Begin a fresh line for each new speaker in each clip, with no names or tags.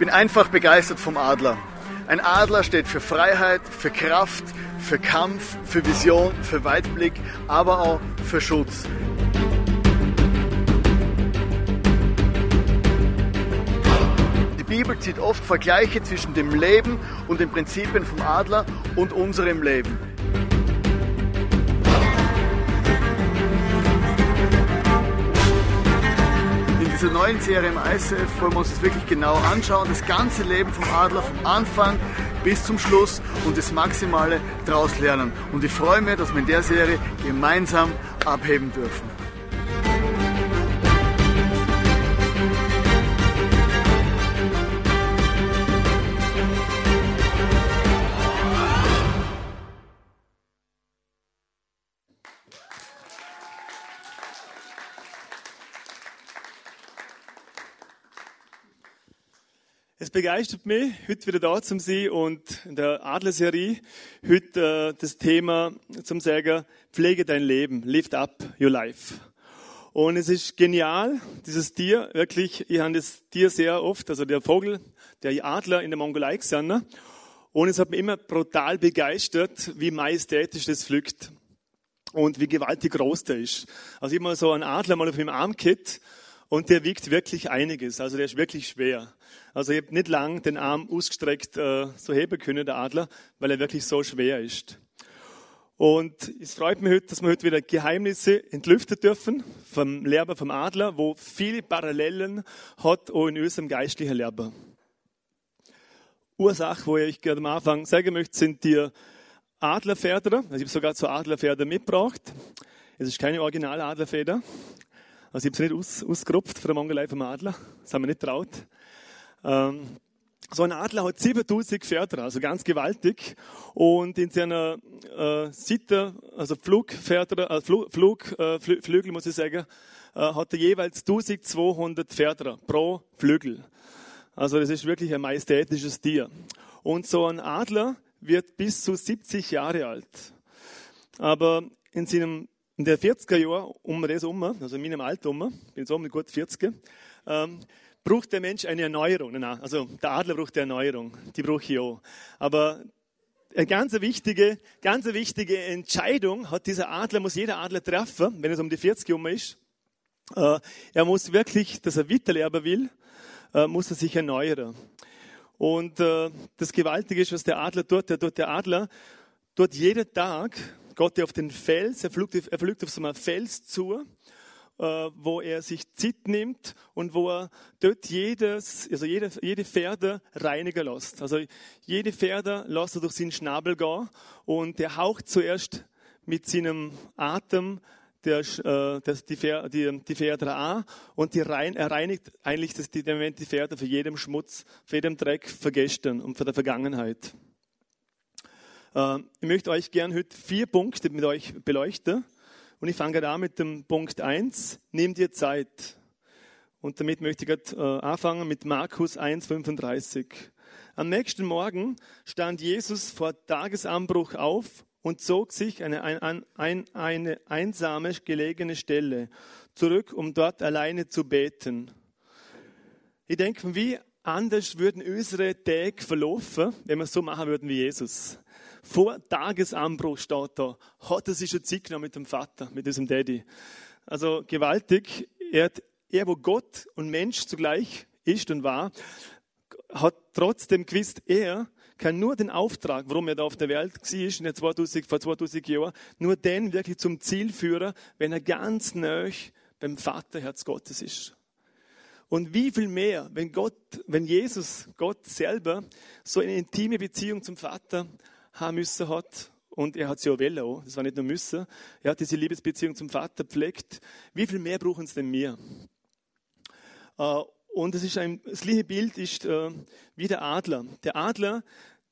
bin einfach begeistert vom Adler. Ein Adler steht für Freiheit, für Kraft, für Kampf, für Vision, für Weitblick, aber auch für Schutz. Die Bibel zieht oft Vergleiche zwischen dem Leben und den Prinzipien vom Adler und unserem Leben. Dieser neuen Serie im ICF wollen wir uns das wirklich genau anschauen. Das ganze Leben vom Adler, vom Anfang bis zum Schluss und das Maximale daraus lernen. Und ich freue mich, dass wir in der Serie gemeinsam abheben dürfen.
Es begeistert mich, heute wieder da zu sein und in der Adlerserie heute äh, das Thema zum Sagen, pflege dein Leben, lift up your life. Und es ist genial, dieses Tier, wirklich, ich habe das Tier sehr oft, also der Vogel, der Adler in der Mongolei gesehen. Ne? Und es hat mich immer brutal begeistert, wie majestätisch das pflückt und wie gewaltig groß der ist. Also ich habe mal so einen Adler mal auf dem Arm gehabt und der wiegt wirklich einiges, also der ist wirklich schwer. Also ich habe nicht lang den Arm ausgestreckt äh, so heben können, der Adler, weil er wirklich so schwer ist. Und es freut mich heute, dass wir heute wieder Geheimnisse entlüften dürfen vom Lehrer vom Adler, wo viele Parallelen hat auch in unserem geistlichen Lehrer. Ursache, wo ich gerade am Anfang sagen möchte, sind die Adlerfeder. Also ich habe sogar zu Adlerfeder mitgebracht. Es ist keine originale Adlerfeder. Also ich habe es nicht aus, ausgerupft von der Mongolei vom Adler. Das haben wir nicht traut. Ähm, so ein Adler hat 7000 Pferde, also ganz gewaltig. Und in seiner äh, Sitte, also Flugpferde, äh, Flug, Flug, äh, Flügel muss ich sagen, äh, hat er jeweils 1200 Pferde pro Flügel. Also das ist wirklich ein majestätisches Tier. Und so ein Adler wird bis zu 70 Jahre alt. Aber in seinem in der 40er Jahr um das um, also in meinem Alter um, bin jetzt um gut 40, ähm, braucht der Mensch eine Erneuerung. Nein, also der Adler braucht eine Erneuerung, die brauche ich auch. Aber eine ganz wichtige, ganz wichtige Entscheidung hat dieser Adler, muss jeder Adler treffen, wenn es um die 40 um ist. Äh, er muss wirklich, dass er weiterleben will, äh, muss er sich erneuern. Und äh, das Gewaltige ist, was der Adler tut. Der, tut der Adler tut jeden Tag, Gott auf den Fels, er fliegt, er fliegt auf so einen Fels zu äh, wo er sich Zeit nimmt und wo er dort jedes, also jede, jede Pferde reinigen lässt. Also jede Pferde lässt er durch seinen Schnabel gehen und er haucht zuerst mit seinem Atem der, äh, das, die, die, die Pferde an und die rein, er reinigt eigentlich das, die, die Pferde für jedem Schmutz, für jedem Dreck vergestern und für der Vergangenheit. Äh, ich möchte euch gern heute vier Punkte mit euch beleuchten. Und ich fange da mit dem Punkt 1, nimm dir Zeit. Und damit möchte ich äh, anfangen mit Markus 1,35. Am nächsten Morgen stand Jesus vor Tagesanbruch auf und zog sich eine, ein, ein, eine einsame gelegene Stelle zurück, um dort alleine zu beten. Ich denke, wie anders würden unsere Tage verlaufen, wenn wir es so machen würden wie Jesus vor Tagesanbruch steht da, hat er sich schon Zeit genommen mit dem Vater, mit diesem Daddy. Also gewaltig. Er, er, wo Gott und Mensch zugleich ist und war, hat trotzdem gewusst, er kann nur den Auftrag, warum er da auf der Welt war, in der 2000, vor 2000 Jahren, nur den wirklich zum Ziel führen, wenn er ganz nah beim Vaterherz Gottes ist. Und wie viel mehr, wenn Gott, wenn Jesus, Gott selber, so eine intime Beziehung zum Vater haben müssen hat. Und er hat sie auch wollen, das war nicht nur müssen. Er hat diese Liebesbeziehung zum Vater pflegt. Wie viel mehr brauchen es denn wir? Äh, und das, ist ein, das gleiche Bild ist äh, wie der Adler. Der Adler,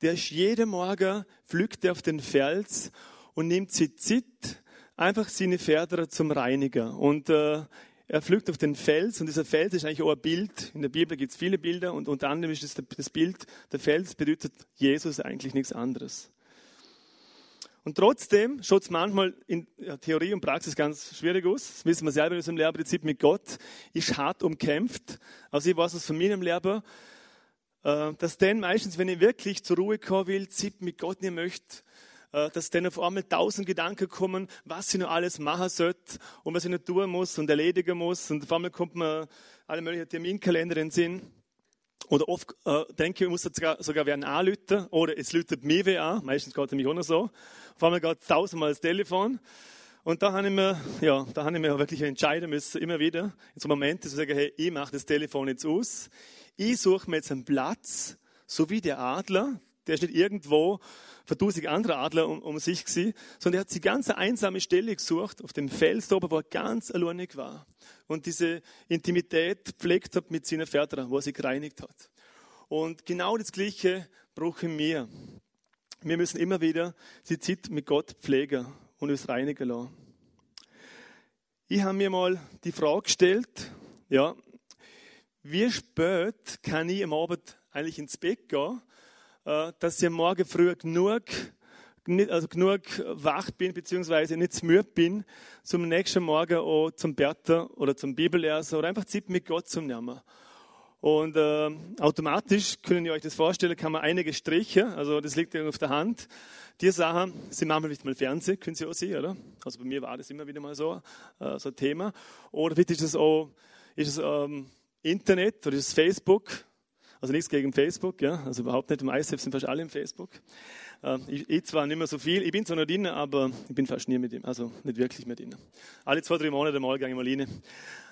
der ist jeden Morgen, pflückt auf den Fels und nimmt sich Zeit, einfach seine Pferde zum Reinigen. Und äh, er pflückt auf den Fels und dieser Fels ist eigentlich auch ein Bild. In der Bibel gibt es viele Bilder und unter anderem ist das, das Bild, der Fels bedeutet Jesus eigentlich nichts anderes. Und trotzdem schaut es manchmal in Theorie und Praxis ganz schwierig aus. Das wissen wir selber in unserem Lehrprinzip mit Gott. Ist hart umkämpft. Also ich weiß es von meinem Lehrer. äh, dass dann meistens, wenn ich wirklich zur Ruhe kommen will, Zeit mit Gott nicht möchte, äh, dass dann auf einmal tausend Gedanken kommen, was ich noch alles machen sollte und was ich noch tun muss und erledigen muss. Und auf einmal kommt mir alle möglichen Terminkalender in den Sinn. Oder oft äh, denke ich, ich muss sogar, sogar werden anrufen oder es läutet mir wer an. Meistens geht es mich auch noch so. Auf einmal geht tausendmal das Telefon. Und da habe ich mir, ja, da habe ich mir wirklich entscheiden müssen, immer wieder, in so Momenten zu sagen, hey, ich mache das Telefon jetzt aus. Ich suche mir jetzt einen Platz, so wie der Adler, der ist nicht irgendwo für tausend andere Adler um, um sich gewesen, sondern er hat sich ganz eine einsame Stelle gesucht, auf dem Fels oben, wo er ganz alleinig war. Und diese Intimität pflegt hat mit seinen Vätern, wo er sich gereinigt hat. Und genau das Gleiche brauchen wir. Wir müssen immer wieder die Zeit mit Gott pflegen und uns reinigen lassen. Ich habe mir mal die Frage gestellt, ja, wie spät kann ich am Abend eigentlich ins Bett gehen, dass ich Morgen früh genug, also genug wach bin, beziehungsweise nicht zu müde bin, zum nächsten Morgen auch zum Bertha oder zum Bibellesen oder einfach Zeit mit Gott zu nehmen. Und äh, automatisch, können ihr euch das vorstellen, kann man einige Striche, also das liegt auf der Hand. Die Sachen sind manchmal nicht mal Fernsehen, können Sie auch sehen, oder? Also bei mir war das immer wieder mal so, äh, so ein Thema. Oder vielleicht ist es auch ist es, ähm, Internet oder ist es Facebook, also nichts gegen Facebook, ja, also überhaupt nicht. Im ISF sind fast alle im Facebook. Äh, ich, ich, zwar nicht mehr so viel, ich bin zwar noch drin, aber ich bin fast nie mit ihm, also nicht wirklich mit ihm. Alle zwei, drei Monate mal gehe ich mal rein.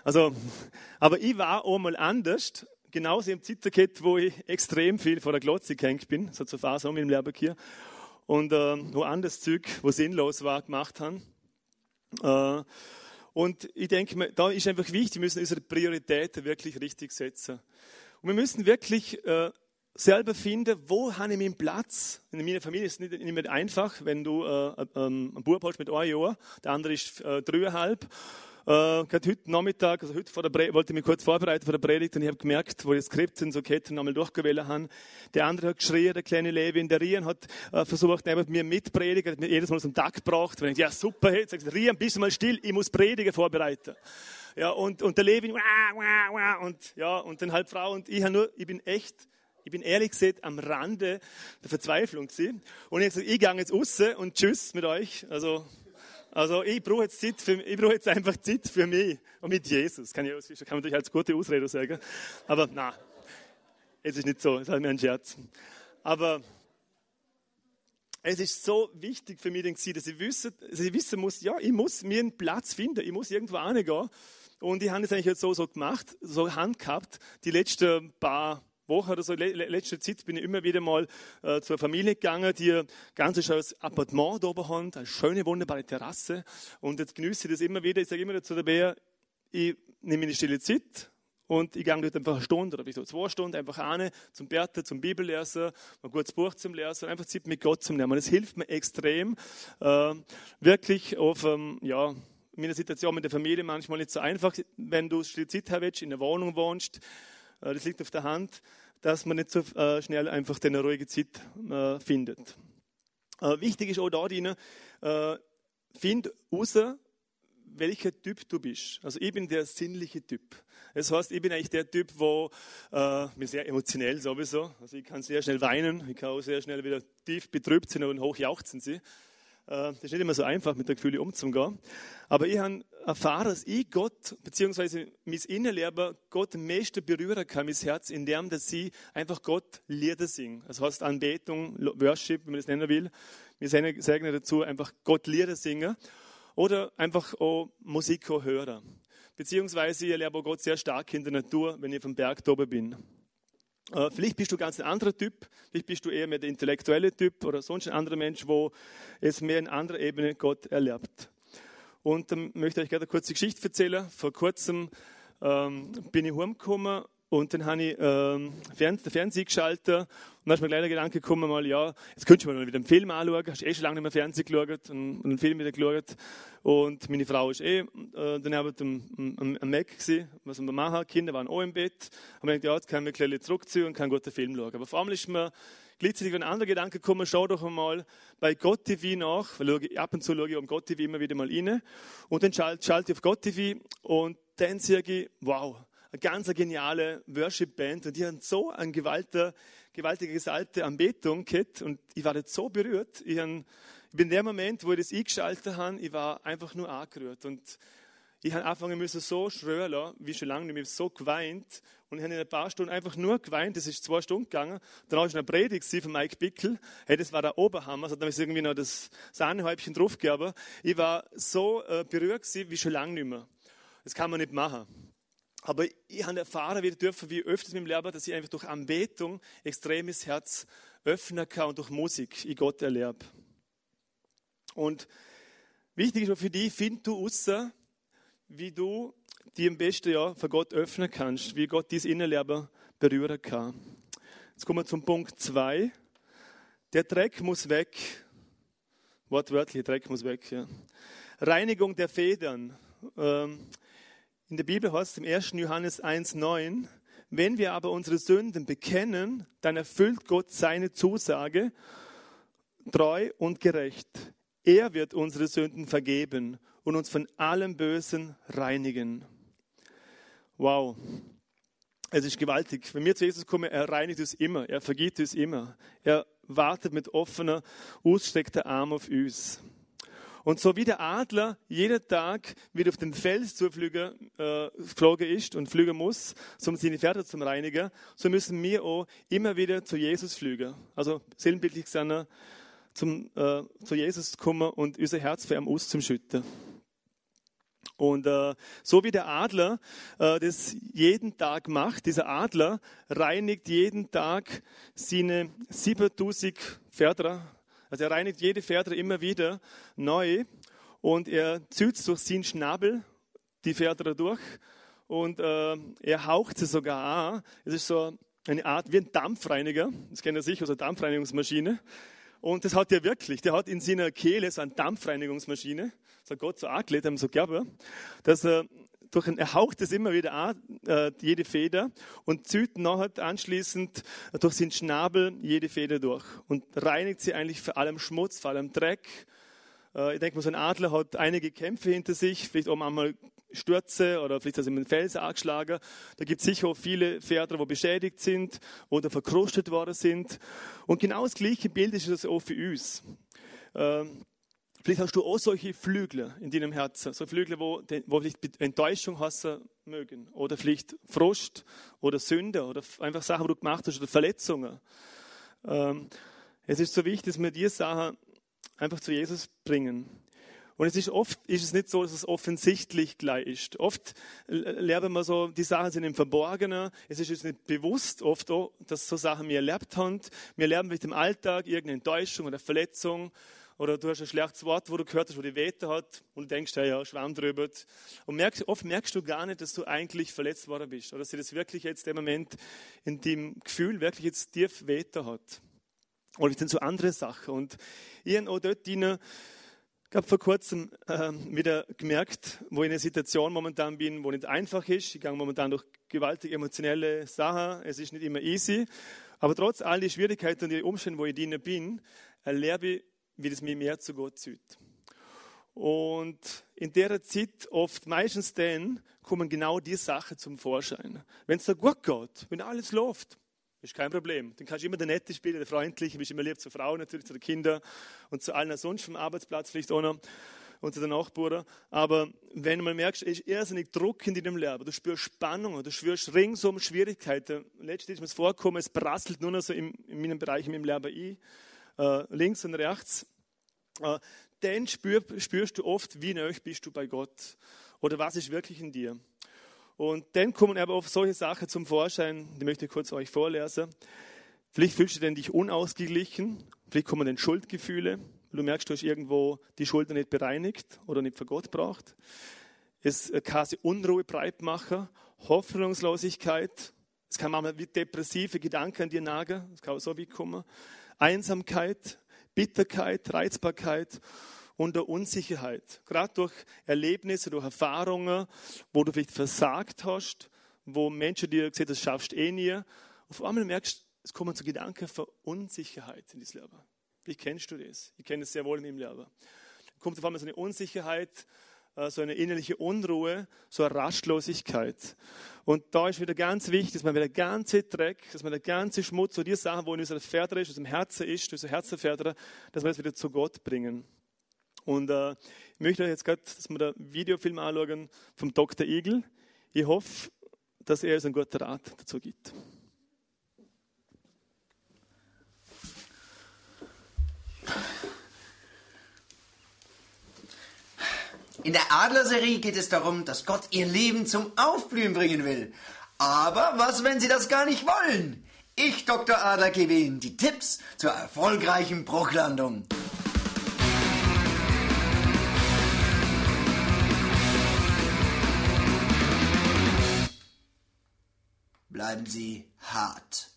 Also, aber ich war auch mal anders, genauso im Zitterkett, wo ich extrem viel vor der Glotze gehängt bin, so zur Phase mit dem Lehrbuch und äh, wo anderes Zeug, wo sinnlos war, gemacht haben. Äh, und ich denke, da ist einfach wichtig, wir müssen unsere Prioritäten wirklich richtig setzen. Und wir müssen wirklich äh, selber finden, wo habe ich meinen Platz. In meiner Familie ist es nicht, nicht mehr einfach, wenn du äh, äh, einen Bub hast mit einem Jahr, der andere ist äh, dreieinhalb. Äh, heute Nachmittag, also heute vor der wollte ich mich kurz vorbereiten vor der Predigt und ich habe gemerkt, wo die Skripte so Ketten nochmal durchgewählt haben. Der andere hat geschrien, der kleine Levin, der Rian hat äh, versucht, neben mir mitpredigen, hat mir jedes Mal einen Tag gebracht. Und ich, ja super, hey, sagst, Rian, bist du mal still, ich muss Predigen vorbereiten. Ja, und, und der Levin, und, ja, und dann halb Frau und ich nur, ich bin echt, ich bin ehrlich gesagt am Rande der Verzweiflung gewesen. Und ich habe gesagt, ich gehe jetzt raus und tschüss mit euch. Also, also ich brauche jetzt Zeit jetzt einfach Zeit für mich und mit Jesus. Kann, ich, kann man natürlich als gute Ausrede sagen. Aber na, es ist nicht so, es ist mir ein Scherz. Aber es ist so wichtig für mich, dass ich wissen, dass ich wissen muss, ja, ich muss mir einen Platz finden, ich muss irgendwo hingehen. Und ich habe das eigentlich jetzt so, so gemacht, so handgehabt, die letzten paar Wochen oder so, letzte Zeit bin ich immer wieder mal äh, zur Familie gegangen, die ganz schönes Appartement da oben haben, eine schöne, wunderbare Terrasse. Und jetzt genieße ich das immer wieder. Ich sage immer dazu dabei, ich nehme eine stille Zeit und ich gehe dort einfach eine Stunde oder so zwei Stunden einfach an zum Bärten, zum Bibellesen, ein gutes Buch zum Lesen, einfach Zeit mit Gott zu nehmen. Das hilft mir extrem, äh, wirklich auf, ähm, ja, in meiner Situation mit der Familie manchmal nicht so einfach, wenn du Zeit hast, in der Wohnung wohnst, äh, das liegt auf der Hand, dass man nicht so äh, schnell einfach eine ruhige Zeit äh, findet. Wichtig ist auch da drin, find raus, welcher Typ du bist. Also ich bin der sinnliche Typ. Das heißt, ich bin eigentlich der Typ, wo äh, mir sehr emotionell sowieso. Also ich kann sehr schnell weinen, ich kann auch sehr schnell wieder tief betrübt sein und hochjauchzen sie. Äh, das ist nicht immer so einfach, mit der Gefühle umzugehen. Aber ich habe erfahren, dass ich Gott, beziehungsweise mein Innenleben, Gott am meisten berühren kann, mein Herz, indem dass ich einfach Gott Lieder singe. Das heißt Anbetung, Worship, wenn man das nennen will. Wir sagen dazu einfach Gott Lieder singen. Oder einfach auch Musik hören. Beziehungsweise ich erlebe Gott sehr stark in der Natur, wenn ich vom Berg oben bin. Äh, vielleicht bist du ganz ein anderer Typ, vielleicht bist du eher mehr der intellektuelle Typ oder sonst ein anderer Mensch, wo es mehr in anderer Ebene Gott erlebt. Und dann möchte ich euch gerne eine kurze Geschichte erzählen. Vor kurzem ähm, bin ich heimgekommen und dann habe ich ähm, den Fernseher geschaltet und dann ist mir gleich der Gedanke gekommen, mal, ja, jetzt könntest du mal wieder einen Film anschauen. Hast eh schon lange nicht mehr Fernsehen geschaut und, einen Film wieder geschaut. Und meine Frau ist eh äh, dann am, am, am Mac gewesen, was wir machen. Die Kinder waren auch im Bett. Haben gedacht, ja, jetzt können wir ein bisschen zurückziehen und können einen guten Film schauen. Aber vor allem ist mir gleichzeitig ein anderer Gedanke gekommen, schau doch einmal bei Gott TV nach, weil ich, ab und zu schaue ich um Gott TV immer wieder mal rein. Und dann schalte, schalte ich auf Gott TV und dann sage ich, wow, eine ganz geniale Worship-Band und die haben so eine gewaltige, gewaltige gesalbte Anbetung gehabt und ich war jetzt so berührt. Ich, hab, ich bin in dem Moment, wo ich das eingeschaltet habe, ich war einfach nur angerührt und ich habe anfangen müssen so schrölen, wie schon lange nicht mehr, so geweint. Und ich habe in ein paar Stunden einfach nur geweint. Das ist zwei Stunden gegangen. Dann war ich eine Predigt von Mike Bickel. Hey, das war der Oberhammer. Also, da ist irgendwie noch das Sahnehäubchen draufgegeben. Ich war so äh, berührt wie schon lange nicht mehr. Das kann man nicht machen. Aber ich habe erfahren wieder dürfen, wie öfters mit dem Leben, dass ich einfach durch Anbetung extremes Herz öffnen kann und durch Musik ich Gott erlebe. Und wichtig ist für dich, find du raus, wie du die am besten ja für Gott öffnen kannst, wie Gott dieses Innenleben berühren kann. Jetzt kommen wir zum Punkt 2. Der Dreck muss weg. Wortwörtlich, Dreck muss weg. Ja. Reinigung der Federn. Ähm, in der Bibel heißt es im 1. Johannes 1,9, wenn wir aber unsere Sünden bekennen, dann erfüllt Gott seine Zusage treu und gerecht. Er wird unsere Sünden vergeben und uns von allem Bösen reinigen. Wow. Es ist gewaltig. Wenn wir zu Jesus kommen, er reinigt uns immer, er vergibt uns immer. Er wartet mit offener, ausgestreckter Arm auf uns. Und so wie der Adler jeden Tag wieder auf den Fels zufliegen äh, ist und fliegen muss, um seine Pferde zu reinigen, so müssen wir auch immer wieder zu Jesus fliegen. Also sinnbildlich gesagt, zum, äh, zu Jesus kommen und unser Herz für ihn auszumschütten. Und äh, so wie der Adler äh, das jeden Tag macht, dieser Adler reinigt jeden Tag seine 7000 Pferde. Also er reinigt jede Pferde immer wieder neu und er zieht durch seinen Schnabel die Pferde durch und äh, er haucht sie sogar an. Es ist so eine Art wie ein Dampfreiniger. Das kennt ihr sicher aus einer Dampfreinigungsmaschine. Und das hat er wirklich. Der hat in seiner Kehle so eine Dampfreinigungsmaschine. Hat Gott so angelegt, haben so gegeben, dass er durch ein, er haucht es immer wieder an, äh, jede Feder und zieht nachher anschließend durch seinen Schnabel jede Feder durch und reinigt sie eigentlich vor allem Schmutz, vor allem Dreck. Äh, ich denke mal, so ein Adler hat einige Kämpfe hinter sich, vielleicht auch einmal Stürze oder vielleicht hat er mit dem Fels angeschlagen. Da gibt es sicher auch viele Pferde, die beschädigt sind oder verkrustet worden sind. Und genau das gleiche Bild ist das auch für uns. Ähm, vielleicht hast du auch solche Flügel in deinem Herzen, so Flügel, wo, wo vielleicht Enttäuschung hassen mögen oder vielleicht Frust oder Sünde oder einfach Sachen, die du gemacht hast oder Verletzungen. Ähm, es ist so wichtig, dass wir diese Sachen einfach zu Jesus bringen. Und es ist oft ist es nicht so, dass es offensichtlich gleich ist. Oft lernen wir so, die Sachen sind im Verborgenen. Es ist uns nicht bewusst oft auch, dass so Sachen wir erlebt haben. Wir lernen vielleicht im Alltag irgendeine Enttäuschung oder Verletzung. Oder du hast ein schlechtes Wort, wo du gehört hast, wo die Wehte hat und denkst, ja, ja, Schwamm drüber. Und merkst, oft merkst du gar nicht, dass du eigentlich verletzt worden bist. Oder dass dir das wirklich jetzt im Moment in dem Gefühl wirklich jetzt tief Wehte hat. Oder es sind so andere Sachen. Und ich habe auch dort drinnen ich habe vor kurzem äh, wieder gemerkt, wo ich in einer Situation momentan bin, wo nicht einfach ist. Ich gehe momentan durch gewaltig emotionelle Sachen. Es ist nicht immer easy. Aber trotz all die Schwierigkeiten und die Umstände, wo ich drinnen bin, erlebe ich, wie das mir mehr zu Gott zieht. Und in der Zeit, oft meistens dann, kommen genau die Sachen zum Vorschein. Wenn es da gut geht, wenn alles läuft, ist kein Problem. Dann kannst du immer der Nette spielen, der Freundliche, bist immer lieb zur Frau natürlich, zu den Kindern und zu allen sonst vom Arbeitsplatz vielleicht auch noch und zu den Nachbarn. Aber wenn du mal merkst, es ist irrsinnig Druck in deinem Leben, du spürst Spannung, du spürst ringsum Schwierigkeiten. Letztlich ist mir es vorgekommen, es prasselt nur noch so in, in meinem Bereich, in meinem Leben ein, äh, links und rechts. Äh, dann spür, spürst du oft, wie nöch bist du bei Gott oder was ist wirklich in dir. Und dann kommen aber auch solche Sachen zum Vorschein, die möchte ich kurz euch vorlesen. Vielleicht fühlst du dich unausgeglichen, vielleicht kommen dann Schuldgefühle, du merkst, du hast irgendwo die Schuld nicht bereinigt oder nicht für Gott braucht. Es kann sich Unruhe breit machen, Hoffnungslosigkeit, es kann manchmal wie depressive Gedanken an dir nagen, das kann auch so wie kommen. Einsamkeit, Bitterkeit, Reizbarkeit und der Unsicherheit. Gerade durch Erlebnisse, durch Erfahrungen, wo du vielleicht versagt hast, wo Menschen dir gesagt haben, das schaffst du eh nie. Auf einmal merkst du, es kommen so Gedanken von Unsicherheit in das Leben. Wie kennst du das? Ich kenne das sehr wohl in meinem Leben. Da kommt auf einmal so eine Unsicherheit, so eine innerliche Unruhe, so eine Rastlosigkeit. Und da ist wieder ganz wichtig, dass man wieder der ganze Dreck, dass man der ganze Schmutz, so die Sachen, wo in unserer Förder ist, in unserem Herzen ist, unser Herzenförderer, dass wir das wieder zu Gott bringen. Und äh, ich möchte euch jetzt gerade, dass wir da Videofilm anschauen vom Dr. Igel. Ich hoffe, dass er uns einen guten Rat dazu gibt.
In der Adlerserie geht es darum, dass Gott ihr Leben zum Aufblühen bringen will. Aber was, wenn sie das gar nicht wollen? Ich, Dr. Adler, gebe Ihnen die Tipps zur erfolgreichen Bruchlandung. Bleiben Sie hart.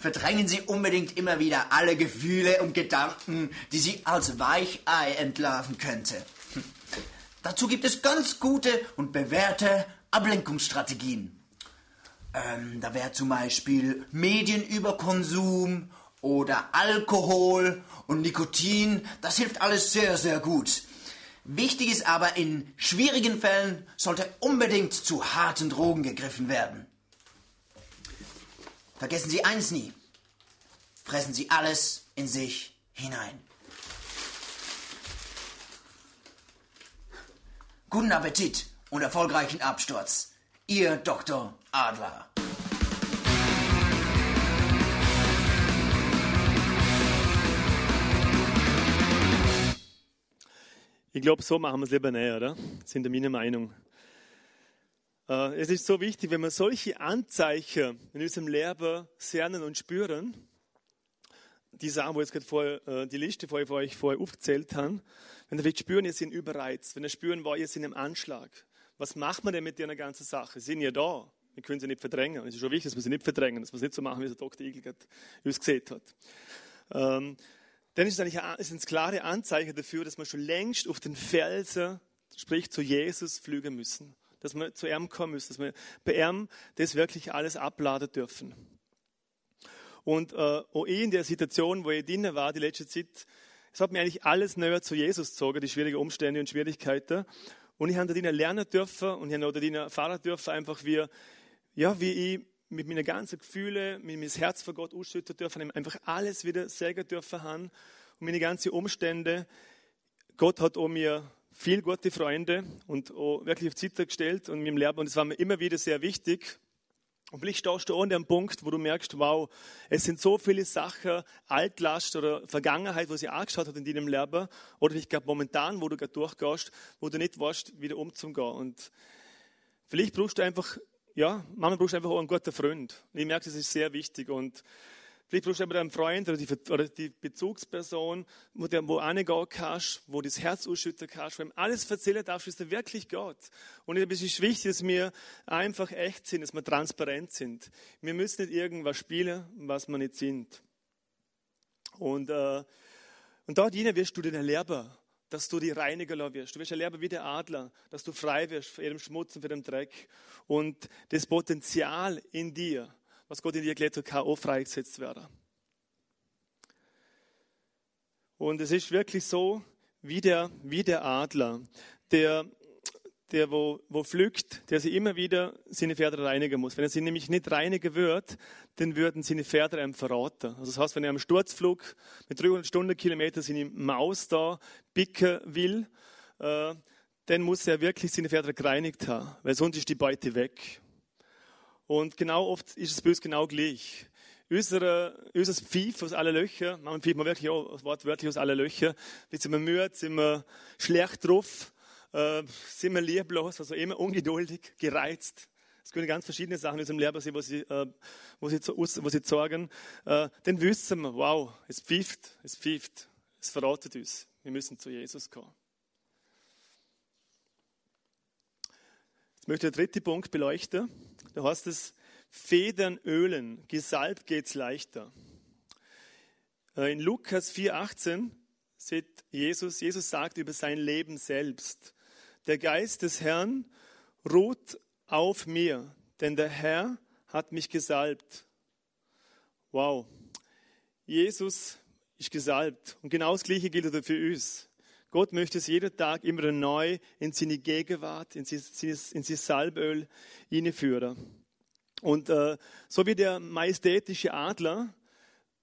Verdrängen Sie unbedingt immer wieder alle Gefühle und Gedanken, die Sie als Weichei entlarven könnte. Dazu gibt es ganz gute und bewährte Ablenkungsstrategien. Ähm, da wäre zum Beispiel Medienüberkonsum oder Alkohol und Nikotin. Das hilft alles sehr, sehr gut. Wichtig ist aber, in schwierigen Fällen sollte unbedingt zu harten Drogen gegriffen werden. Vergessen Sie eins nie. Fressen Sie alles in sich hinein. Guten Appetit und erfolgreichen Absturz. Ihr Dr. Adler.
Ich glaube, so machen wir es lieber näher, oder? Sind meine Meinung. Äh, es ist so wichtig, wenn wir solche Anzeichen in unserem Leben sehen und spüren, die ich jetzt gerade vorher, äh, die Liste vor euch vorher aufgezählt habe, wenn wir spüren, ihr seid überreizt, wenn wir spüren, war ihr seid im Anschlag, was macht man denn mit der ganzen Sache? Sie sind ja da, wir können sie nicht verdrängen. Es ist schon wichtig, dass wir sie nicht verdrängen, dass wir es nicht so machen, wie der Dr. Igel gerade uns gesehen hat. Ähm, dann ist es eigentlich ein klare Anzeichen dafür, dass wir schon längst auf den Felsen, sprich zu Jesus, flügen müssen dass wir zu ihm kommen müssen, dass wir bei ihm das wirklich alles abladen dürfen. Und äh, auch ich in der Situation, wo ich drinnen war, die letzte Zeit, es hat mir eigentlich alles näher zu Jesus gezogen, die schwierigen Umstände und Schwierigkeiten. Und ich habe da lernen dürfen und ich habe da erfahren dürfen, einfach wie, ja, wie ich mit meinen ganzen Gefühlen, mit meinem Herz vor Gott ausschütten dürfen, einfach alles wieder sagen dürfen haben und meine ganzen Umstände. Gott hat auch mir viele gute Freunde und wirklich auf Seite gestellt und mit dem Leben. Und es war mir immer wieder sehr wichtig. Und vielleicht stehst du an dem Punkt, wo du merkst, wow, es sind so viele Sachen, Altlast oder Vergangenheit, wo sie angeschaut hat in deinem Leben, oder ich glaube momentan, wo du gerade durchgehst, wo du nicht weißt, wieder umzugehen. Und vielleicht brauchst du einfach, ja, manchmal brauchst du einfach auch einen guten Freund. Und ich merke, das ist sehr wichtig. Und Vielleicht brauchst du aber einen Freund oder die, oder die Bezugsperson, wo du wo reingehen kannst, wo du das Herz ausschütten kannst, wo ihm alles erzählen darfst, ist er wirklich Gott. Und es ist wichtig, dass wir einfach echt sind, dass wir transparent sind. Wir müssen nicht irgendwas spielen, was wir nicht sind. Und, äh, und da dienen wirst du den Erlerber, dass du die Reiniger wirst. Du wirst erlerben wie der Adler, dass du frei wirst von jedem Schmutz und von dem Dreck. Und das Potenzial in dir, was Gott in dir gelegt hat, kann auch freigesetzt werden. Und es ist wirklich so, wie der, wie der Adler, der, der wo, wo pflückt, der sich immer wieder seine Pferde reinigen muss. Wenn er sie nämlich nicht reinigen wird, dann würden seine Pferde einem verraten. Also das heißt, wenn er am Sturzflug mit 300 Stundenkilometer seine Maus da picken will, äh, dann muss er wirklich seine Pferde gereinigt haben, weil sonst ist die Beute weg. Und genau oft ist es bei uns genau gleich. Unser, Pfiff aus allen Löchern, man pfeift man wirklich auch wortwörtlich aus allen Löchern, sind wir müde, sind wir schlecht drauf, äh, sind wir lieblos, also immer ungeduldig, gereizt. Es können ganz verschiedene Sachen in unserem Leben sein, wo sie, äh, sie, sie sorgen. Äh, dann wissen wir, wow, es pfeift, es pfeift, es verratet uns. Wir müssen zu Jesus kommen. Jetzt möchte ich den dritten Punkt beleuchten. Da heißt es, Federn ölen, gesalbt geht's leichter. Äh, in Lukas 4,18 sieht Jesus, Jesus sagt über sein Leben selbst, der Geist des Herrn ruht auf mir, denn der Herr hat mich gesalbt. Wow. Jesus, ist gesalbt. Und genau das Gleiche gilt für uns. Gott möchte es jeden Tag immer neu in seine Gegenwart, in sein, in sein Salböl hineinführen. Und äh, so wie der majestätische Adler,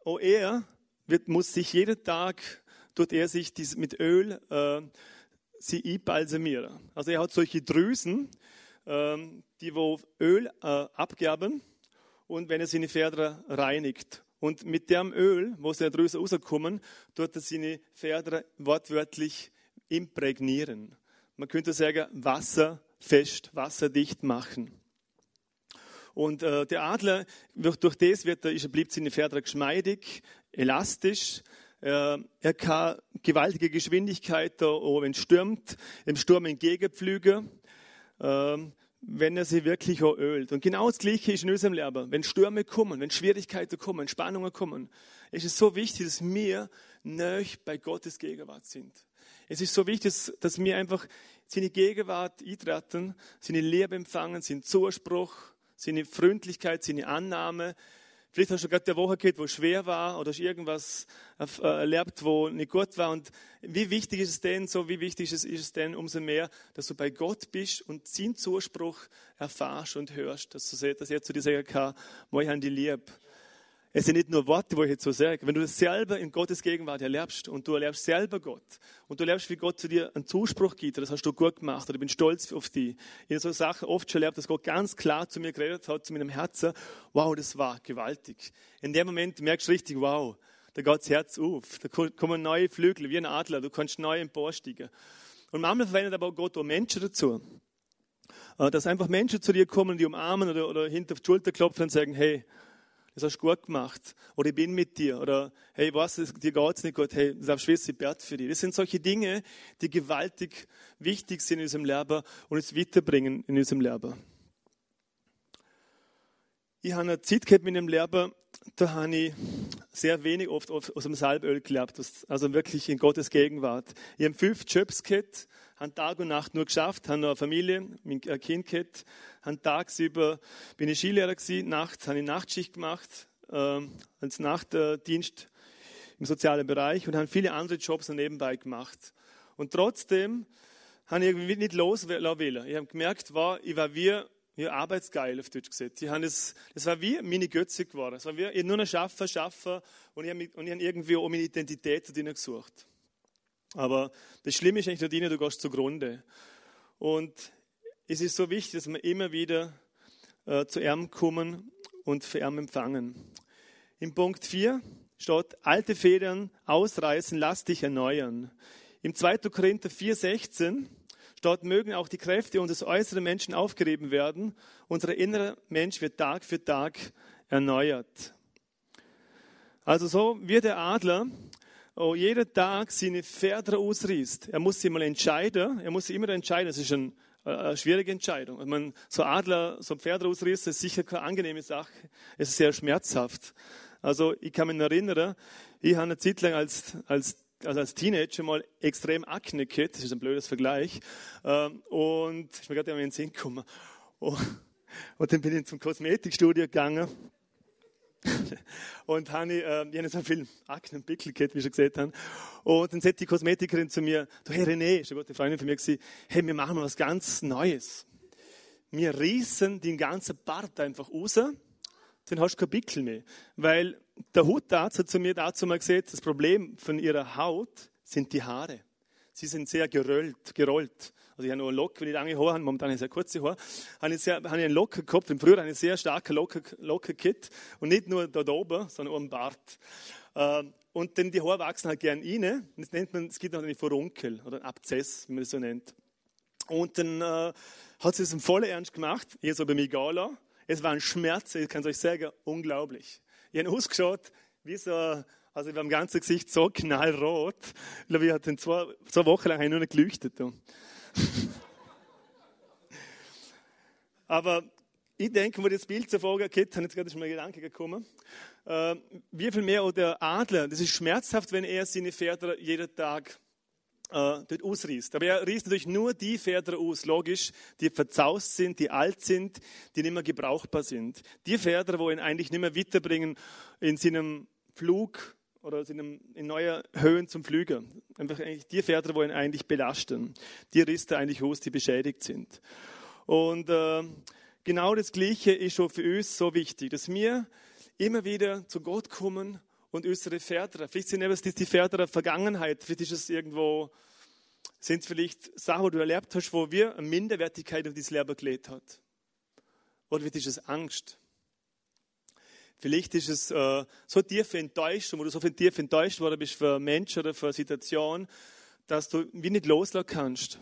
auch er wird, muss sich jeden Tag, tut er sich dies mit Öl äh, sie einbalsamieren. Also er hat solche Drüsen, äh, die wo Öl äh, abgaben und wenn er seine Pferde reinigt. Und mit dem Öl, wo sie Drüsen rauskommen, tut er seine Pferde wortwörtlich imprägnieren. Man könnte sagen, wasserfest, wasserdicht machen. Und äh, der Adler, durch, durch das wird er, ist, bleibt seine Pferde geschmeidig, elastisch. Äh, er kann gewaltige Geschwindigkeit, auch wenn es stürmt, im Sturm entgegenpflügen. Äh, wenn er sie wirklich auch ölt. Und genau das Gleiche ist in unserem Leben. Wenn Stürme kommen, wenn Schwierigkeiten kommen, Spannungen kommen, ist es so wichtig, dass wir nöch bei Gottes Gegenwart sind. Es ist so wichtig, dass wir einfach seine Gegenwart eintreten, seine Liebe empfangen, seinen Zuspruch, seine Freundlichkeit, seine Annahme. Vielleicht hast du gerade eine Woche gehabt, wo schwer war oder hast irgendwas äh, erlebt, wo nicht gut war. Und wie wichtig ist es denn, so wie wichtig ist es, ist es denn umso mehr, dass du bei Gott bist und seinen Zuspruch erfahrst und hörst, dass, du, dass er zu dir sagen kann, ich habe die lieb. Es sind nicht nur Worte, wo ich jetzt so sage. Wenn du das selber in Gottes Gegenwart erlebst und du erlebst selber Gott und du erlebst, wie Gott zu dir einen Zuspruch gibt, das hast du gut gemacht oder ich bin stolz auf dich. Ich habe so Sachen oft schon erlebt, dass Gott ganz klar zu mir geredet hat, zu meinem Herzen. Wow, das war gewaltig. In dem Moment merkst du richtig, wow, da geht das Herz auf. Da kommen neue Flügel, wie ein Adler, du kannst neu emporsteigen. Und manchmal verwendet aber Gott auch Menschen dazu. Äh, dass einfach Menschen zu dir kommen, die umarmen oder, oder hinter auf die Schulter klopfen und sagen, hey, das hast du gut gemacht. Oder ich bin mit dir. Oder hey, was, dir geht's nicht gut. Hey, das Schwester, ich bete für dich. Das sind solche Dinge, die gewaltig wichtig sind in unserem Leben und uns weiterbringen in unserem Leben. Ich habe eine Zeit gehabt mit dem Leben, da habe ich sehr wenig oft aus dem Salböl gelernt, also wirklich in Gottes Gegenwart. Ich habe fünf Jobs gehabt, habe Tag und Nacht nur geschafft, habe noch eine Familie, mein Kind gehabt, habe tagsüber, bin ich Skilehrer gewesen, nachts habe ich Nachtschicht gemacht, äh, als Nachtdienst im sozialen Bereich und habe viele andere Jobs nebenbei gemacht. Und trotzdem habe ich irgendwie nicht loslassen Ich habe gemerkt, war, ich war wie ja, arbeitsgeil auf Deutsch gesagt. Die haben das, das war wie meine Götze geworden. Es war wie, ich nur noch schaffen, schaffen und ich habe, und ich habe irgendwie auch meine Identität drin gesucht. Aber das Schlimme ist eigentlich nicht, du gehst zugrunde. Und es ist so wichtig, dass wir immer wieder äh, zu ihm kommen und für ihn empfangen. Im Punkt 4 steht, alte Federn ausreißen, lass dich erneuern. Im 2. Korinther 4,16 steht, mögen auch die Kräfte unseres äußeren Menschen aufgerieben werden. Unser innerer Mensch wird Tag für Tag erneuert. Also so wie der Adler oh, jeden Tag seine Pferde ausriest. Er muss sich mal entscheiden. Er muss sich immer entscheiden. Das ist ein, äh, eine schwierige Entscheidung. Wenn man so Adler, so Pferde ausriest, ist sicher keine angenehme Sache. Es ist sehr schmerzhaft. Also ich kann mich erinnern, ich habe eine Zeit lang als, als also als Teenager mal extrem Akne gehabt, das ist ein blödes Vergleich, ähm, und ich bin gerade in den Sinn gekommen. Und dann bin ich zum Kosmetikstudio gegangen und habe, äh, ich habe so viel Akne und Pickel gehabt, wie schon gesagt haben. Und dann sagt die Kosmetikerin zu mir, du Herr René, ist eine gute Freundin von mir gewesen, hey, wir machen mal was ganz Neues. Wir riesen den ganzen Bart einfach raus, dann hast du kein Pickel mehr. Weil der Hutarzt hat zu mir dazu mal gesagt, das Problem von ihrer Haut sind die Haare. Sie sind sehr gerollt, gerollt. Also ich habe noch eine Locke, wenn ich lange Haare habe, momentan habe ich sehr kurze Haare, habe ich, sehr, habe ich einen Lockenkopf. Im Frühjahr habe ich einen sehr starken Locke, Lockenkit und nicht nur da oben, sondern auch am Bart. Ähm, und denn die Haare wachsen halt gern rein. Das nennt man, es gibt noch einen Furunkel oder einen Abzess, wie man das so nennt. Und dann äh, hat sie es im vollen Ernst gemacht. Ich so bei mir. Es war ein Schmerz, ich kann es euch sagen, unglaublich. Ich habe ausgeschaut, wie so, also ich war im ganzen Gesicht so knallrot. Ich glaube, ich hatte zwei, zwei Wochen lang nur noch geleuchtet. Aber ich denke, wo das Bild zur Folge geht, jetzt gerade schon mal Gedanke gekommen, äh, wie viel mehr der Adler, das ist schmerzhaft, wenn er seine Pferde jeden Tag äh, dort ausriest. Aber er riest natürlich nur die Pferde aus, logisch, die verzaust sind, die alt sind, die nicht mehr gebrauchbar sind. Die Pferde, wo ihn eigentlich nicht mehr weiterbringen in seinem Flug oder sind in neue Höhen zum Flügen. Einfach eigentlich die Pferde, die ihn eigentlich belasten. Die Risse eigentlich aus, die beschädigt sind. Und äh, genau das Gleiche ist schon für uns so wichtig, dass wir immer wieder zu Gott kommen und unsere Väter, vielleicht sind es die Väter der Vergangenheit, vielleicht ist es irgendwo, sind es vielleicht Sachen, die du erlebt hast, wo wir eine Minderwertigkeit auf dieses Leben gelegt hat. Oder vielleicht ist es Angst. Vielleicht ist es äh, so tiefe Enttäuschung, wo du so viel tief enttäuscht worden bist für Menschen oder für eine Situation, dass du wie nicht loslassen kannst.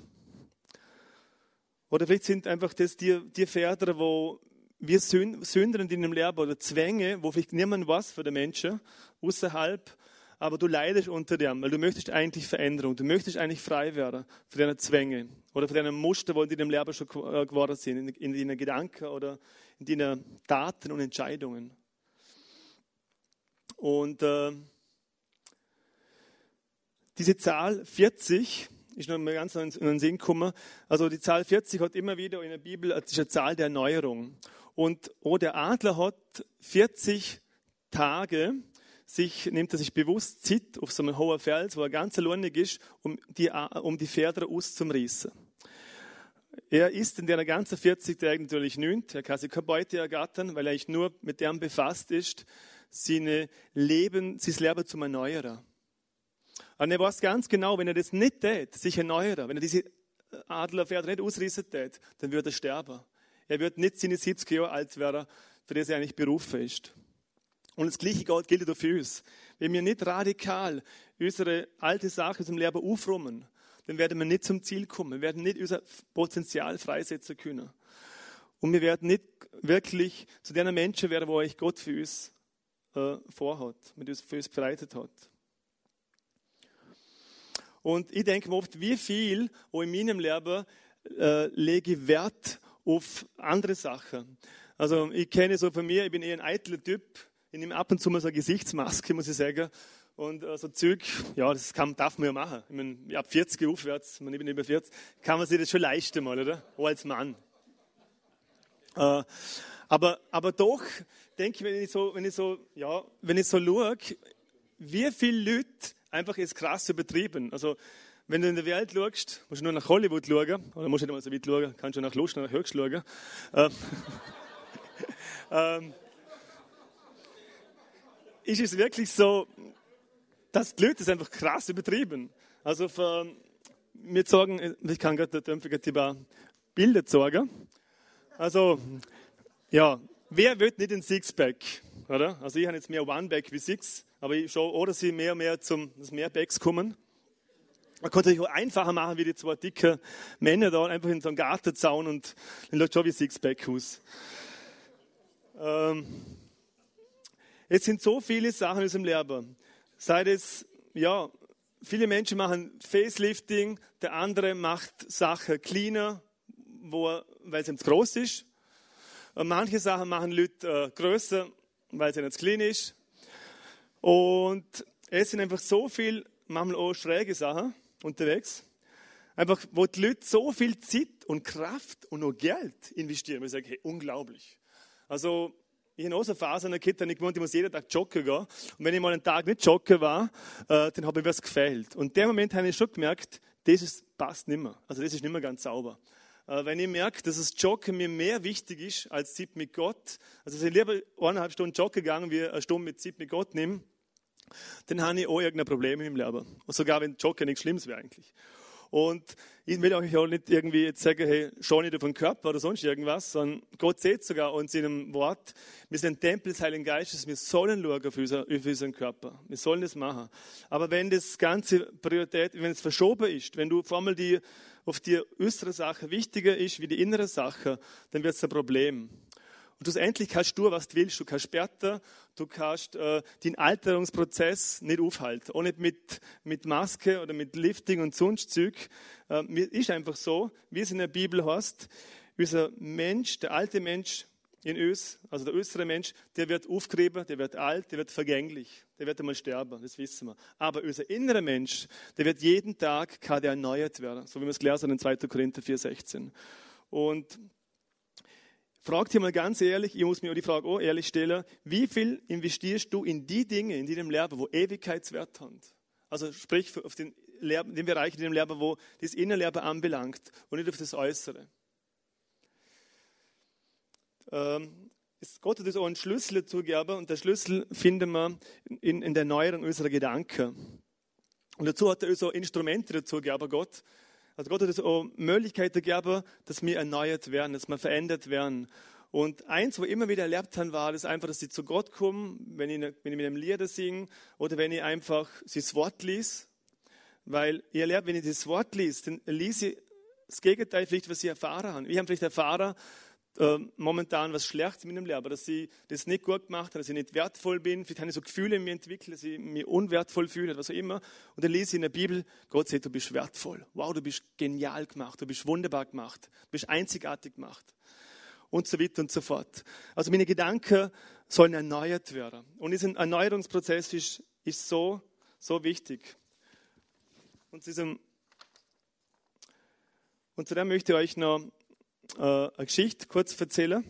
Oder vielleicht sind einfach das die, die Väter, wo wir Sünden in deinem Leben oder Zwänge, wo vielleicht niemand was für den Menschen außerhalb, aber du leidest unter dem, weil du möchtest eigentlich Veränderung, du möchtest eigentlich frei werden von deinen Zwänge oder von deinen Muster, die in deinem Leben schon äh, geworden sind, in, in deinen Gedanken oder in deinen Taten und Entscheidungen. Und äh, diese Zahl 40 ist noch mal ganz in den Sinn gekommen. Also die Zahl 40 hat immer wieder in der Bibel, das ist eine Zahl der Erneuerung. Und oh, der Adler hat 40 Tage, sich, nimmt er sich bewusst Zeit auf so einem hohen Fels, wo er ganz alleinig ist, um die, um die Pferde auszumreißen. Er ist in der ganzen 40 Tagen natürlich nichts. Er kann sich keine Beute ergattern, weil er eigentlich nur mit dem befasst ist, seine Leben, sein Leben zu erneuern. Und er weiß ganz genau, wenn er das nicht tät, sich erneuern, wenn er diese Adlerpferde nicht ausrissen tät, dann wird er sterben. Er wird nicht seine 70 Jahre alt werden, für das er eigentlich berufen ist. Und das Gleiche gilt auch für uns. Wenn wir nicht radikal unsere alte Sache dem Leben aufräumen, dann werden wir nicht zum Ziel kommen. Wir werden nicht unser Potenzial freisetzen können. Und wir werden nicht wirklich zu den Menschen werden, wo euch Gott für uns äh, vorhat, mit uns für uns bereitet hat. Und ich denke mir oft, wie viel in meinem Leben äh, lege ich Wert auf andere Sachen. Also ich kenne so von mir, ich bin eher ein eitler Typ. Ich nehme ab und zu mal so eine Gesichtsmaske, muss ich sagen. Und äh, so Zeug, ja, das kann, darf man ja machen. Ich meine, ab 40 aufwärts, ich bin über 40, kann man sich das schon leisten mal, oder? Auch als Mann. Äh, aber, aber doch denke ich, wenn ich so, wenn ich so, ja, wenn ich so schaue, wie viele Leute einfach ist krass übertrieben. Also, wenn du in der Welt schaust, musst du nur nach Hollywood schauen, oder musst du nicht mal so weit schauen, kannst du nach Lust, nach Höchst schauen. Ähm, ähm, ist es wirklich so, dass die Leute es einfach krass übertrieben. Also, für, wir sagen, ich kann gerade über Bilder sagen. Also, ja, wer will nicht ein Sixpack? Oder? Also, ich habe jetzt mehr One-Back wie Six, aber ich schaue, oder sie mehr und mehr zum, mehr Backs kommen. Man konnte sich auch einfacher machen, wie die zwei dicken Männer da einfach in so einen Gartenzaun und dann läuft schon wie Sixpack aus. Ähm, es sind so viele Sachen in unserem Leben. Sei es, ja, viele Menschen machen Facelifting, der andere macht Sachen cleaner, wo, weil es ihm zu groß ist. Und manche Sachen machen Leute äh, größer, weil ihnen zu klein ist. Und es sind einfach so viele, manchmal auch schräge Sachen unterwegs. Einfach, wo die Leute so viel Zeit und Kraft und auch Geld investieren. Ich sage, hey, unglaublich. Also, ich habe auch so eine Phase in der Kindheit, ich gewohnt, ich muss jeden Tag joggen gehen. Und wenn ich mal einen Tag nicht joggen war, äh, dann habe ich was gefehlt. Und in dem Moment habe ich schon gemerkt, das ist, passt nicht mehr. Also, das ist nicht mehr ganz sauber. Äh, wenn ich merke, dass das Joggen mir mehr wichtig ist als Zeit mit Gott, also dass ich lieber eineinhalb Stunden joggen gegangen, wie eine Stunde mit Zeit mit Gott nehme, dann habe ich auch irgendein Problem im Leben. Und sogar wenn Joggen nichts Schlimmes wäre eigentlich. Und ich will euch auch nicht irgendwie jetzt sagen, hey, schau nicht auf den Körper oder sonst irgendwas, sondern Gott sieht sogar uns in einem Wort, wir sind ein Tempel des Heiligen Geistes, wir sollen schauen auf, unser, auf unseren Körper. Wir sollen das machen. Aber wenn das ganze Priorität, wenn es verschoben ist, wenn du vor allem die, auf die äußere Sache wichtiger ist wie die innere Sache, dann wird es ein Problem. Und schlussendlich kannst du, was du willst. Du kannst später, du kannst äh, den Alterungsprozess nicht aufhalten. Auch nicht mit, mit Maske oder mit Lifting und sonst Zeug. Äh, ist einfach so, wie es in der Bibel heißt, unser Mensch, der alte Mensch in uns, also der äußere Mensch, der wird aufgerieben, der wird alt, der wird vergänglich, der wird einmal sterben, das wissen wir. Aber unser innerer Mensch, der wird jeden Tag, der erneuert werden, so wie wir es gelesen haben in 2. Korinther 4,16. Und frag dir mal ganz ehrlich, ich muss mir auch die Frage auch ehrlich stellen, wie viel investierst du in die Dinge in deinem Leben, wo Ewigkeitswert haben? Also sprich auf den, den Bereich in deinem Leben, wo das Innerleben anbelangt und nicht auf das Äußere. Ähm, Gott hat uns auch einen Schlüssel dazu gegeben und der Schlüssel finden wir in, in der Erneuerung unserer Gedanken. Und dazu hat er uns auch Instrumente dazu gegeben, Gott. Also Gott hat uns auch Möglichkeiten gegeben, dass wir erneuert werden, dass wir verändert werden. Und eins, wo ich immer wieder erlebt habe, war das einfach, dass ich zu Gott komme, wenn ich, wenn ich mit einem Lieder singe oder wenn ich einfach das Wort lies. Weil ich erlebe, wenn ich das Wort lies, dann lese ich das Gegenteil vielleicht, was ich erfahren habe. Ich habe vielleicht erfahren, äh, momentan was Schlechtes mit dem Leben, dass ich das nicht gut gemacht habe, dass ich nicht wertvoll bin. Vielleicht habe ich so Gefühle in mir entwickelt, dass ich mich unwertvoll fühle, was auch immer. Und dann lese ich in der Bibel, Gott sagt, du bist wertvoll. Wow, du bist genial gemacht, du bist wunderbar gemacht, du bist einzigartig gemacht. Und so weiter und so fort. Also meine Gedanken sollen erneuert werden. Und dieser Erneuerungsprozess ist, ist so, so wichtig. Und, diesem, und zu dem möchte ich euch noch eine Geschichte kurz erzählen.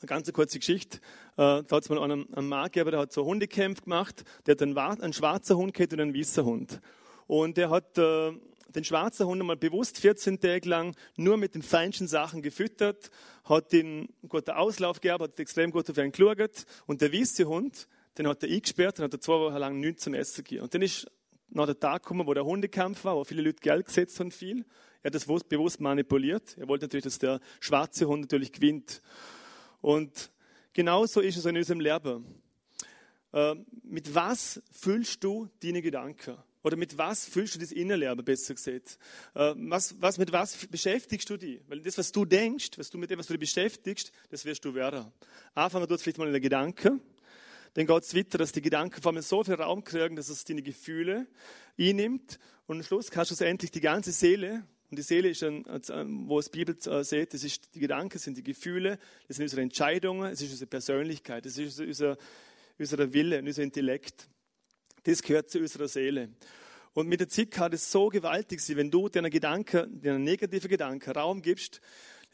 Eine ganz kurze Geschichte. Äh, da hat es mal einen, einen Mann gegeben, der hat so Hundekämpfe gemacht. Der hat einen, einen schwarzen Hund gehabt und einen weißen Hund. Und der hat äh, den schwarzen Hund einmal bewusst 14 Tage lang nur mit den feinsten Sachen gefüttert, hat ihn guten Auslauf gehabt, hat extrem gut auf ihn geschaut. Und der weiße Hund, den hat er eingesperrt und hat er zwei Wochen lang nichts zum Essen gegeben. Und dann ist nach der Tag gekommen, wo der Hundekampf war, wo viele Leute Geld gesetzt haben, viel. Er hat das bewusst manipuliert. Er wollte natürlich, dass der schwarze Hund natürlich gewinnt. Und genauso ist es in unserem Leben. Äh, mit was füllst du deine Gedanken? Oder mit was fühlst du das Innerleben, besser gesagt? Äh, was, was, mit was beschäftigst du dich? Weil das, was du denkst, was du mit dem, was du dich beschäftigst, das wirst du werden. Anfangen tut vielleicht mal in der Gedanken. Dann geht es weiter, dass die Gedanken vor allem so viel Raum kriegen, dass es deine Gefühle einnimmt. Und am Schluss kannst du endlich die ganze Seele, und die Seele ist, ein, wo es Bibel äh, sieht, das ist die Gedanken, sind die Gefühle, das sind unsere Entscheidungen, es ist unsere Persönlichkeit, das ist unser, unser Wille, unser Intellekt. Das gehört zu unserer Seele. Und mit der Zeit kann es so gewaltig sein, wenn du deinen Gedanken, deinen negativen Gedanken Raum gibst,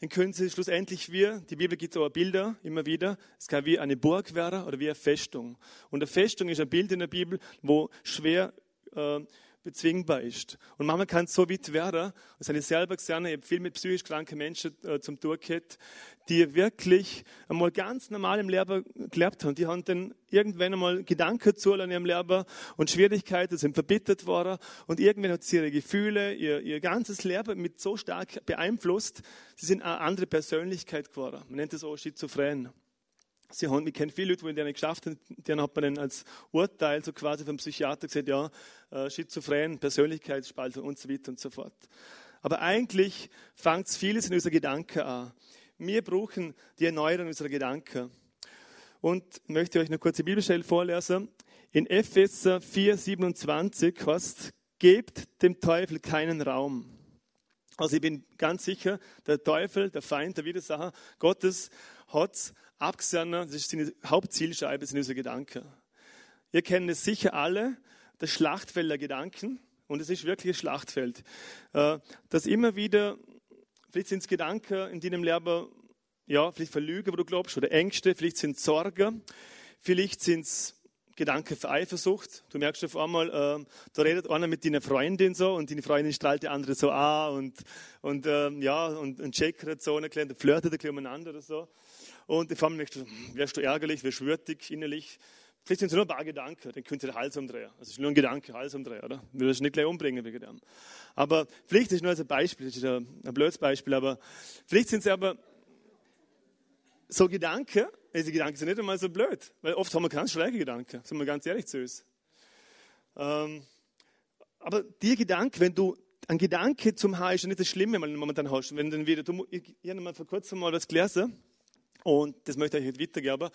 dann können sie schlussendlich wie, die Bibel gibt auch Bilder immer wieder, es kann wie eine Burg werden oder wie eine Festung. Und eine Festung ist ein Bild in der Bibel, wo schwer äh, bezwingbar ist. Und manchmal kann es so weit werden, das habe ich selber gesehen, ich habe viel mit psychisch kranken Menschen äh, zum Tun gehabt, die wirklich einmal ganz normal im Leben gelebt haben. Die haben dann irgendwann einmal Gedanken zu in ihrem Leben und Schwierigkeiten sind verbittert worden und irgendwann hat sie ihre Gefühle, ihr, ihr ganzes Leben mit so stark beeinflusst, sie sind eine andere Persönlichkeit geworden. Man nennt das auch Schizophren. Sie haben, ich kenne viele Leute, die das geschafft haben, denen hat man dann als Urteil so quasi vom Psychiater gesagt, ja, äh, schizophren, Persönlichkeitsspaltung und so weiter und so fort. Aber eigentlich fängt vieles in unserer Gedanken an. Wir brauchen die Erneuerung unserer Gedanken. Und ich möchte euch eine kurze Bibelstelle vorlesen. In Epheser 4, 27 heißt, gebt dem Teufel keinen Raum. Also ich bin ganz sicher, der Teufel, der Feind, der Widersacher Gottes hat abgesehen, das ist seine Hauptzielscheibe, sind unsere Gedanken. Ihr kennt es sicher alle, das Schlachtfeld der Gedanken. Und es ist wirklich ein Schlachtfeld. Äh, dass immer wieder, vielleicht sind es Gedanken in deinem Leben, ja, vielleicht Verlüge, wo du glaubst, oder Ängste, vielleicht sind es Sorgen, vielleicht sind es Gedanken für Eifersucht. Du merkst auf einmal, äh, da redet einer mit deiner Freundin so und deine Freundin strahlt die andere so an und, und äh, ja, und, und checkert so, und flirtet ein bisschen umeinander oder so. Und einmal merkst du, wärst du ärgerlich, wärst würdig innerlich. Vielleicht sind es nur ein paar Gedanken, dann könnte der Hals umdrehen. Also es ist nur ein Gedanke, Hals umdrehen, oder? Du wirst nicht gleich umbringen wegen dem. Aber vielleicht ist es nur als ein Beispiel, das ist ein, ein blödes Beispiel, aber vielleicht sind es aber so Gedanken, diese Gedanken sind nicht einmal so blöd, weil oft haben wir ganz schräge Gedanken, sind wir ganz ehrlich zu uns. Ähm, aber die Gedanken, wenn du ein Gedanke zum Haar ist ja nicht das Schlimme, wenn du momentan hast. Wenn dann wieder, du, ich, ich habe mal vor kurzem mal was gelesen, und das möchte ich euch weitergeben.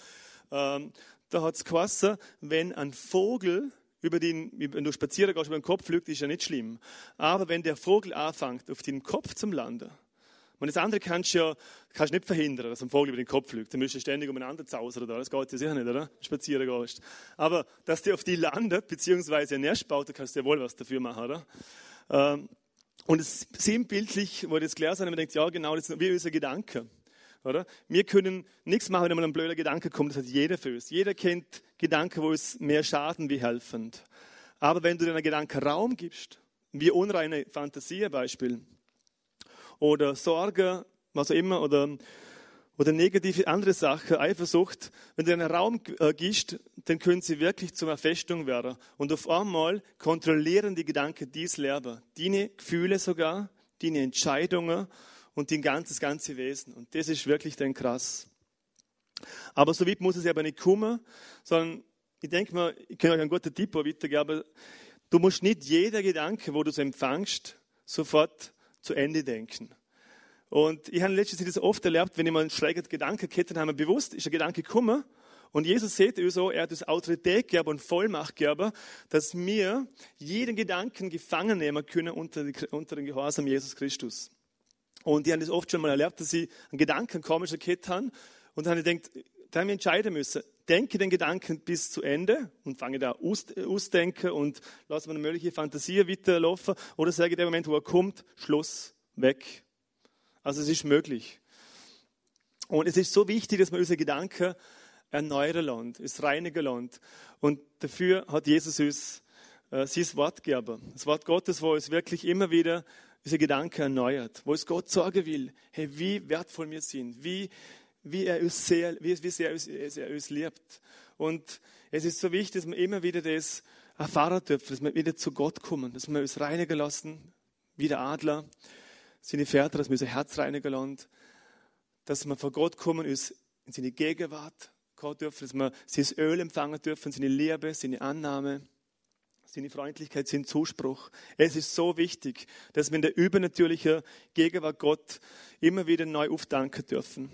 Ähm, da hat es geheißen, wenn ein Vogel über den, wenn du spazieren gehst, über den Kopf fliegt, ist ja nicht schlimm. Aber wenn der Vogel anfängt, auf den Kopf zu landen, und das andere kannst du ja kannst nicht verhindern, dass ein Vogel über den Kopf fliegt. Dann müsst du ständig umeinander zausern, oder? Das geht ja sicher nicht, oder? Spazieren gehst. Aber, dass der auf die landet, beziehungsweise ein Nest baut, da kannst du ja wohl was dafür machen, oder? Ähm, und es sinnbildlich, wo ich das gelesen habe, man denkt, ja, genau, das ist wie unser Gedanke. Oder? Wir können nichts machen, wenn mal ein blöder Gedanke kommt. Das hat jeder für uns. Jeder kennt Gedanken, wo es mehr schaden wie helfend. Aber wenn du deinen Gedanken Raum gibst, wie unreine Fantasie Beispiel, oder Sorge, was auch immer, oder, oder negative andere Sachen, Eifersucht, wenn du einen Raum äh, gibst, dann können sie wirklich zur Festung werden. Und auf einmal kontrollieren die Gedanken dies Leben, deine Gefühle sogar, deine Entscheidungen und dein ganzes, ganze Wesen. Und das ist wirklich dann krass. Aber so weit muss es aber nicht kommen, sondern ich denke mal, ich kann euch einen guten Tipp weitergeben, aber du musst nicht jeder Gedanke, wo du es empfangst, sofort zu Ende denken. Und ich habe letztens das oft erlebt, wenn ich mal einen schrägen Gedanken hatte, haben wir bewusst, ist ein Gedanke gekommen. Und Jesus sieht so, er hat uns Autorität gegeben und Vollmacht gegeben, dass wir jeden Gedanken gefangen nehmen können unter den Gehorsam Jesus Christus. Und ich habe das oft schon mal erlebt, dass ich einen Gedanken komisch gehabt habe und dann gedacht, da haben wir entscheiden müssen. Denke den Gedanken bis zu Ende und fange da aus, ausdenken und lasse meine mögliche Fantasie weiterlaufen oder sage in dem Moment, wo er kommt, Schluss, weg. Also es ist möglich. Und es ist so wichtig, dass man unsere Gedanken erneuern lernt, es reinigen lernt. Und dafür hat Jesus uns äh, sein Wort gegeben. Das Wort Gottes, wo es wirklich immer wieder unsere Gedanken erneuert, wo es Gott sagen will, hey, wie wertvoll wir sind, wie, wie er uns sehr, wie, wie sehr er uns liebt. Und es ist so wichtig, dass wir immer wieder das erfahren dürfen, dass wir wieder zu Gott kommen, dass wir uns reinigen lassen, wie der Adler, seine Väter, dass wir unser Herz reinigen lassen, dass wir vor Gott kommen, uns in seine Gegenwart kommen dürfen, dass wir sein Öl empfangen dürfen, seine Liebe, seine Annahme seine Freundlichkeit, sein Zuspruch. Es ist so wichtig, dass wir in der übernatürlichen Gegenwart Gott immer wieder neu aufdanken dürfen.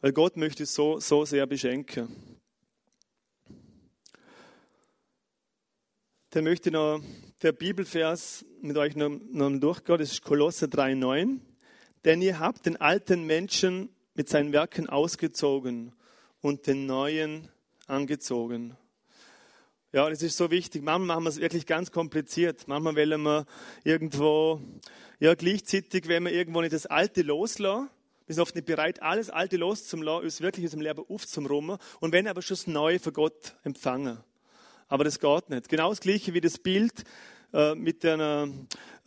Weil Gott möchte so, so sehr beschenken. Dann möchte ich noch der Bibelvers mit euch noch, noch durchgehen. Das ist Kolosser 3,9. Denn ihr habt den alten Menschen mit seinen Werken ausgezogen und den neuen angezogen. Ja, das ist so wichtig. Manchmal machen wir es wirklich ganz kompliziert. Manchmal wollen wir irgendwo, ja, gleichzeitig, wenn wir irgendwo nicht das Alte loslassen, wir sind oft nicht bereit, alles Alte loszulassen, uns wirklich aus dem Leben aufzurummen und wenn aber schon das Neue von Gott empfangen. Aber das geht nicht. Genau das Gleiche wie das Bild äh, mit den äh,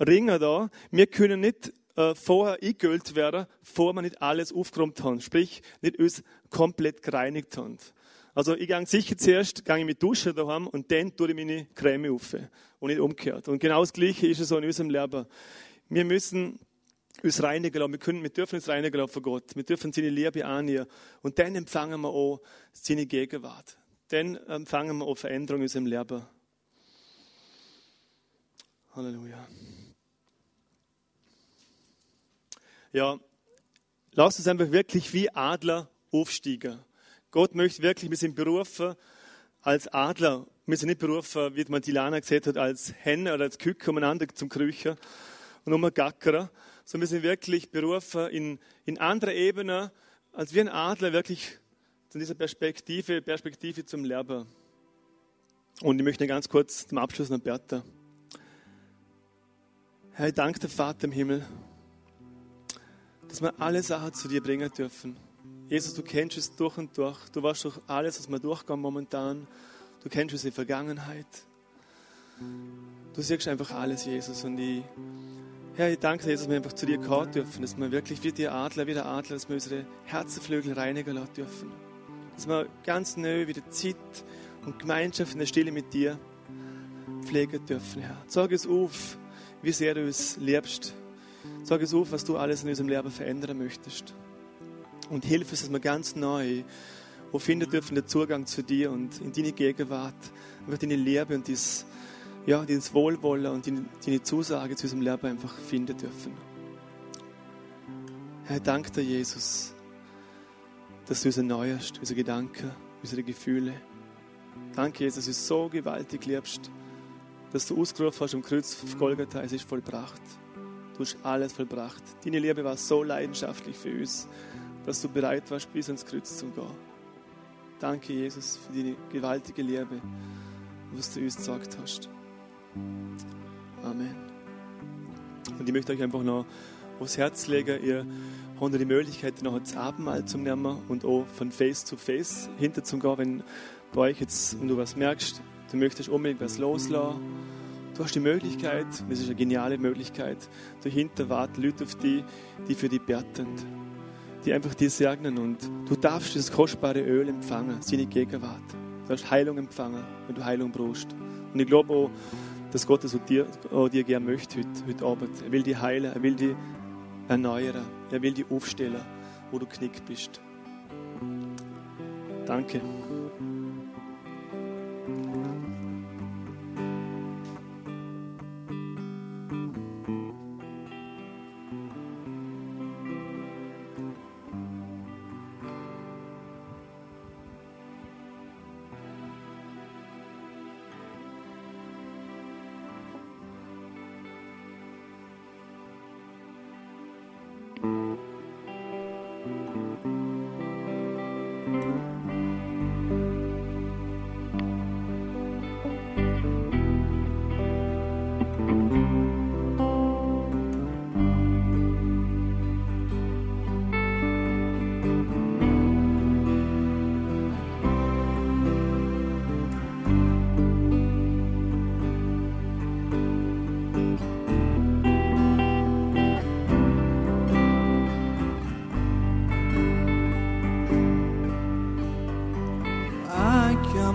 Ringen da. Wir können nicht äh, vorher eingehüllt werden, bevor wir nicht alles aufgeräumt haben. Sprich, nicht uns komplett gereinigt haben. Also ich gehe sicher zuerst gehe ich mit Duschen daheim und dann tue ich meine Creme auf und nicht umgekehrt. Und genau das Gleiche ist es so in unserem Leben. Wir müssen uns reinigen lassen. Wir, können, wir dürfen uns reinigen lassen von Gott. Wir dürfen seine Liebe annehmen. Und dann empfangen wir auch seine Gegenwart. Dann empfangen wir auch Veränderung in unserem Leben. Halleluja. Ja, lasst uns einfach wirklich wie Adler aufsteigen. Gott möchte wirklich, wir sind berufen als Adler. Wir sind nicht berufen, wie man die Lana gesagt hat, als Henne oder als Küke umeinander zum Krüchen und um Gackern, sondern wir sind wirklich berufen in, in anderer Ebene, als wie ein Adler wirklich zu dieser Perspektive, Perspektive zum Leben. Und ich möchte ganz kurz zum Abschluss noch beten. Herr, ich danke dir, Vater im Himmel, dass wir alle Sachen zu dir bringen dürfen. Jesus, du kennst es durch und durch. Du weißt durch alles, was wir durchgehen momentan. Du kennst unsere Vergangenheit. Du siehst einfach alles, Jesus. Und ich, Herr, ich danke dir, dass wir einfach zu dir kommen dürfen, dass wir wirklich wie die Adler, wie der Adler, dass wir unsere Herzenflügel reinigen lassen dürfen. Dass wir ganz neu wieder Zeit und Gemeinschaft in der Stille mit dir pflegen dürfen, Herr. Sag es auf, wie sehr du es liebst. Sag es auf, was du alles in unserem Leben verändern möchtest und hilf uns, dass wir ganz neu wo finden dürfen den Zugang zu dir und in deine Gegenwart, einfach deine Liebe und dies, ja, dieses Wohlwollen und deine, deine Zusage zu unserem Leben einfach finden dürfen. Herr, danke dir, Jesus, dass du uns erneuerst, unsere Gedanken, unsere Gefühle. Danke, Jesus, dass du so gewaltig liebst, dass du ausgerufen hast am Kreuz auf Golgatha, es ist vollbracht. Du hast alles vollbracht. Deine Liebe war so leidenschaftlich für uns dass du bereit warst, bis ans Kreuz zu gehen. Danke, Jesus, für deine gewaltige Liebe, was du uns gesagt hast. Amen. Und ich möchte euch einfach noch aufs Herz legen, ihr wir die Möglichkeit, noch das Abendmahl zu nehmen und auch von Face zu Face hinter zu gehen, wenn bei euch jetzt, wenn du was merkst, du möchtest unbedingt was loslassen. Du hast die Möglichkeit, das ist eine geniale Möglichkeit, dahinter warten Leute auf die, die für dich beten, die einfach dir segnen und du darfst dieses kostbare Öl empfangen, seine Gegenwart. Du hast Heilung empfangen, wenn du Heilung brauchst. Und ich glaube auch, dass Gott das auch dir, auch dir gerne möchte heute, heute Abend. Er will dich heilen, er will dich erneuern, er will dich aufstellen, wo du knickt bist. Danke.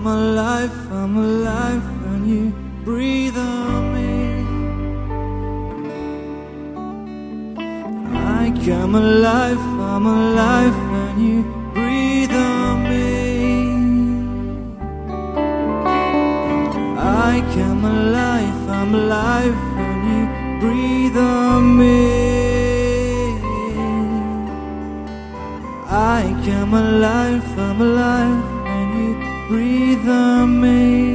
I come alive, I'm alive when you breathe on me. I come alive, I'm alive when you breathe on me. I come alive, I'm alive when you breathe on me. I come alive, I'm alive breathe amazing.